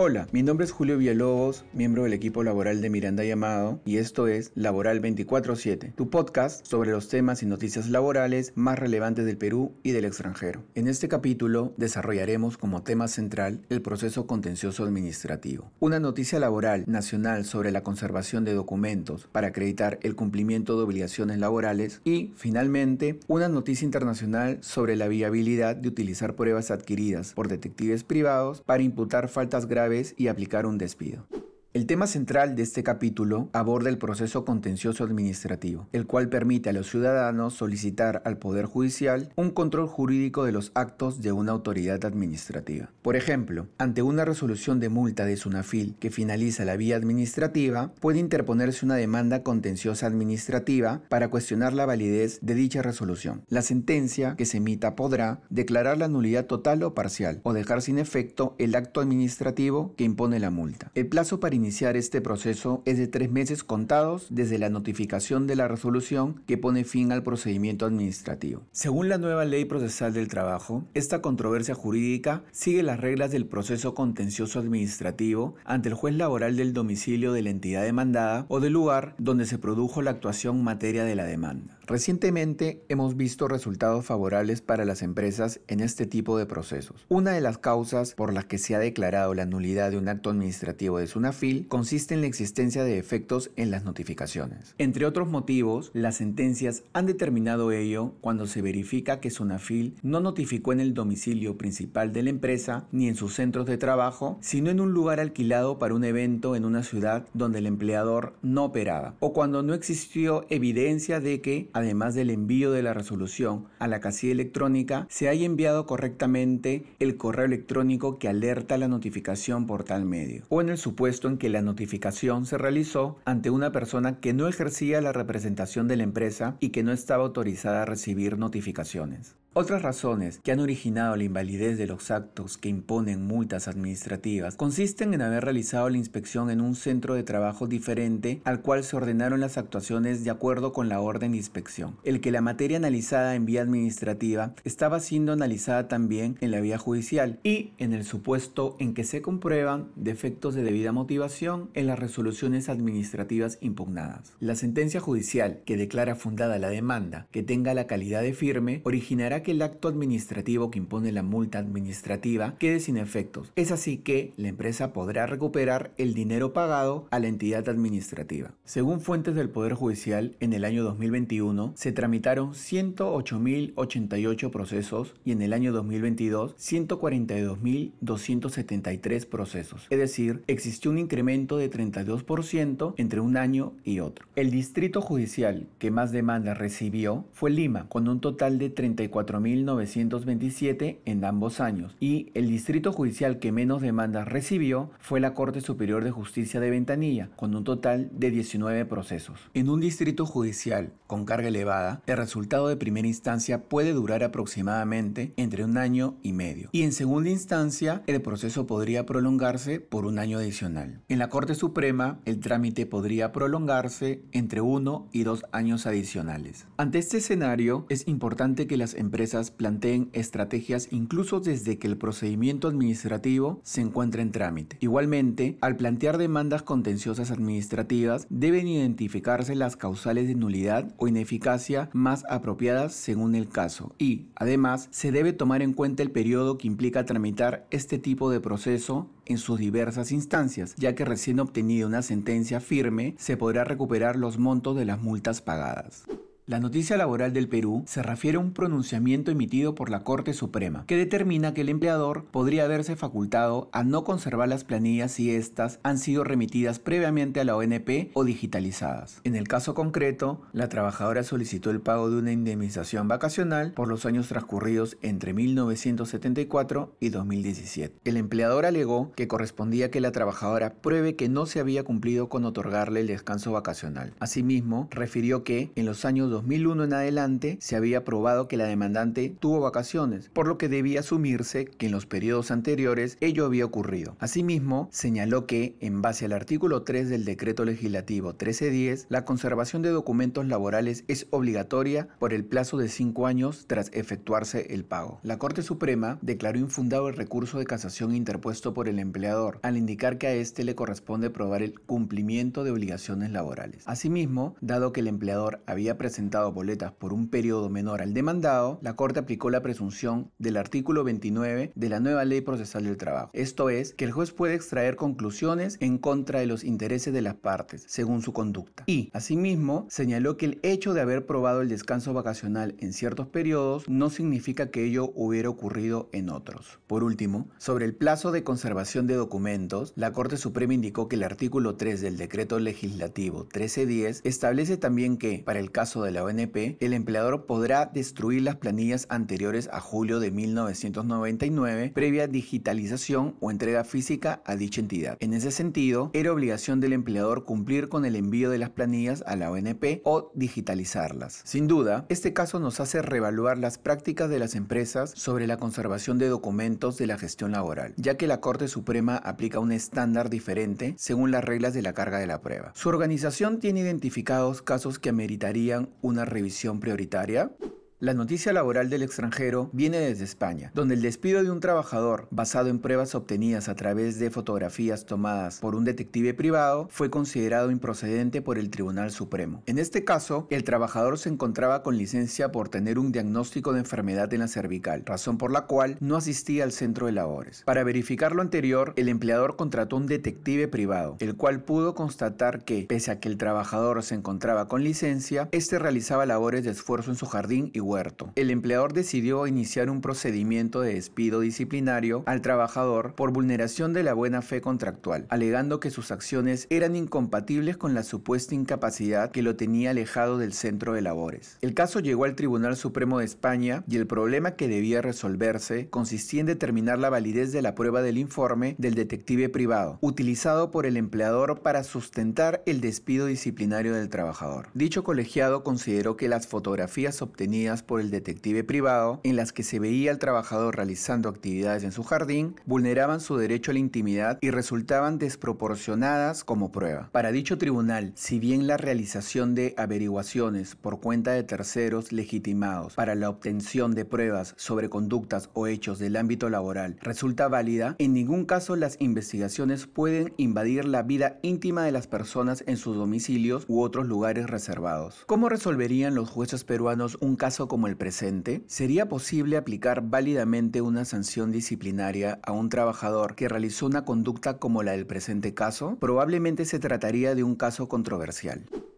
Hola, mi nombre es Julio Villalobos, miembro del equipo laboral de Miranda Llamado, y esto es Laboral 24-7, tu podcast sobre los temas y noticias laborales más relevantes del Perú y del extranjero. En este capítulo desarrollaremos como tema central el proceso contencioso administrativo, una noticia laboral nacional sobre la conservación de documentos para acreditar el cumplimiento de obligaciones laborales y, finalmente, una noticia internacional sobre la viabilidad de utilizar pruebas adquiridas por detectives privados para imputar faltas graves y aplicar un despido. El tema central de este capítulo aborda el proceso contencioso administrativo, el cual permite a los ciudadanos solicitar al Poder Judicial un control jurídico de los actos de una autoridad administrativa. Por ejemplo, ante una resolución de multa de Sunafil que finaliza la vía administrativa, puede interponerse una demanda contenciosa administrativa para cuestionar la validez de dicha resolución. La sentencia que se emita podrá declarar la nulidad total o parcial o dejar sin efecto el acto administrativo que impone la multa. El plazo para iniciar este proceso es de tres meses contados desde la notificación de la resolución que pone fin al procedimiento administrativo. Según la nueva ley procesal del trabajo, esta controversia jurídica sigue las reglas del proceso contencioso administrativo ante el juez laboral del domicilio de la entidad demandada o del lugar donde se produjo la actuación materia de la demanda. Recientemente hemos visto resultados favorables para las empresas en este tipo de procesos. Una de las causas por las que se ha declarado la nulidad de un acto administrativo de SUNAFIL consiste en la existencia de efectos en las notificaciones. Entre otros motivos, las sentencias han determinado ello cuando se verifica que SUNAFIL no notificó en el domicilio principal de la empresa ni en sus centros de trabajo, sino en un lugar alquilado para un evento en una ciudad donde el empleador no operaba, o cuando no existió evidencia de que además del envío de la resolución a la casilla electrónica, se haya enviado correctamente el correo electrónico que alerta la notificación por tal medio, o en el supuesto en que la notificación se realizó ante una persona que no ejercía la representación de la empresa y que no estaba autorizada a recibir notificaciones. Otras razones que han originado la invalidez de los actos que imponen multas administrativas consisten en haber realizado la inspección en un centro de trabajo diferente al cual se ordenaron las actuaciones de acuerdo con la orden de inspección. El que la materia analizada en vía administrativa estaba siendo analizada también en la vía judicial y en el supuesto en que se comprueban defectos de debida motivación en las resoluciones administrativas impugnadas. La sentencia judicial que declara fundada la demanda que tenga la calidad de firme originará que el acto administrativo que impone la multa administrativa quede sin efectos. Es así que la empresa podrá recuperar el dinero pagado a la entidad administrativa. Según fuentes del Poder Judicial, en el año 2021 se tramitaron 108.088 procesos y en el año 2022 142.273 procesos. Es decir, existió un incremento de 32% entre un año y otro. El distrito judicial que más demandas recibió fue Lima, con un total de 34 4.927 en ambos años y el distrito judicial que menos demandas recibió fue la Corte Superior de Justicia de Ventanilla, con un total de 19 procesos. En un distrito judicial con carga elevada, el resultado de primera instancia puede durar aproximadamente entre un año y medio y en segunda instancia el proceso podría prolongarse por un año adicional. En la Corte Suprema, el trámite podría prolongarse entre uno y dos años adicionales. Ante este escenario, es importante que las empresas planteen estrategias incluso desde que el procedimiento administrativo se encuentre en trámite. Igualmente, al plantear demandas contenciosas administrativas, deben identificarse las causales de nulidad o ineficacia más apropiadas según el caso y, además, se debe tomar en cuenta el periodo que implica tramitar este tipo de proceso en sus diversas instancias, ya que recién obtenida una sentencia firme se podrá recuperar los montos de las multas pagadas. La noticia laboral del Perú se refiere a un pronunciamiento emitido por la Corte Suprema, que determina que el empleador podría haberse facultado a no conservar las planillas si éstas han sido remitidas previamente a la ONP o digitalizadas. En el caso concreto, la trabajadora solicitó el pago de una indemnización vacacional por los años transcurridos entre 1974 y 2017. El empleador alegó que correspondía que la trabajadora pruebe que no se había cumplido con otorgarle el descanso vacacional. Asimismo, refirió que en los años 2001 en adelante se había probado que la demandante tuvo vacaciones, por lo que debía asumirse que en los periodos anteriores ello había ocurrido. Asimismo, señaló que, en base al artículo 3 del decreto legislativo 1310, la conservación de documentos laborales es obligatoria por el plazo de cinco años tras efectuarse el pago. La Corte Suprema declaró infundado el recurso de casación interpuesto por el empleador, al indicar que a este le corresponde probar el cumplimiento de obligaciones laborales. Asimismo, dado que el empleador había presentado boletas por un periodo menor al demandado, la Corte aplicó la presunción del artículo 29 de la nueva Ley Procesal del Trabajo. Esto es, que el juez puede extraer conclusiones en contra de los intereses de las partes, según su conducta. Y, asimismo, señaló que el hecho de haber probado el descanso vacacional en ciertos periodos no significa que ello hubiera ocurrido en otros. Por último, sobre el plazo de conservación de documentos, la Corte Suprema indicó que el artículo 3 del decreto legislativo 1310 establece también que, para el caso de la ONP, el empleador podrá destruir las planillas anteriores a julio de 1999 previa digitalización o entrega física a dicha entidad. En ese sentido, era obligación del empleador cumplir con el envío de las planillas a la ONP o digitalizarlas. Sin duda, este caso nos hace reevaluar las prácticas de las empresas sobre la conservación de documentos de la gestión laboral, ya que la Corte Suprema aplica un estándar diferente según las reglas de la carga de la prueba. Su organización tiene identificados casos que ameritarían una revisión prioritaria. La noticia laboral del extranjero viene desde España, donde el despido de un trabajador basado en pruebas obtenidas a través de fotografías tomadas por un detective privado fue considerado improcedente por el Tribunal Supremo. En este caso, el trabajador se encontraba con licencia por tener un diagnóstico de enfermedad en la cervical, razón por la cual no asistía al centro de labores. Para verificar lo anterior, el empleador contrató un detective privado, el cual pudo constatar que, pese a que el trabajador se encontraba con licencia, este realizaba labores de esfuerzo en su jardín y huerto. El empleador decidió iniciar un procedimiento de despido disciplinario al trabajador por vulneración de la buena fe contractual, alegando que sus acciones eran incompatibles con la supuesta incapacidad que lo tenía alejado del centro de labores. El caso llegó al Tribunal Supremo de España y el problema que debía resolverse consistía en determinar la validez de la prueba del informe del detective privado, utilizado por el empleador para sustentar el despido disciplinario del trabajador. Dicho colegiado consideró que las fotografías obtenidas por el detective privado, en las que se veía al trabajador realizando actividades en su jardín, vulneraban su derecho a la intimidad y resultaban desproporcionadas como prueba. Para dicho tribunal, si bien la realización de averiguaciones por cuenta de terceros legitimados para la obtención de pruebas sobre conductas o hechos del ámbito laboral resulta válida, en ningún caso las investigaciones pueden invadir la vida íntima de las personas en sus domicilios u otros lugares reservados. ¿Cómo resolverían los jueces peruanos un como el presente? ¿Sería posible aplicar válidamente una sanción disciplinaria a un trabajador que realizó una conducta como la del presente caso? Probablemente se trataría de un caso controversial.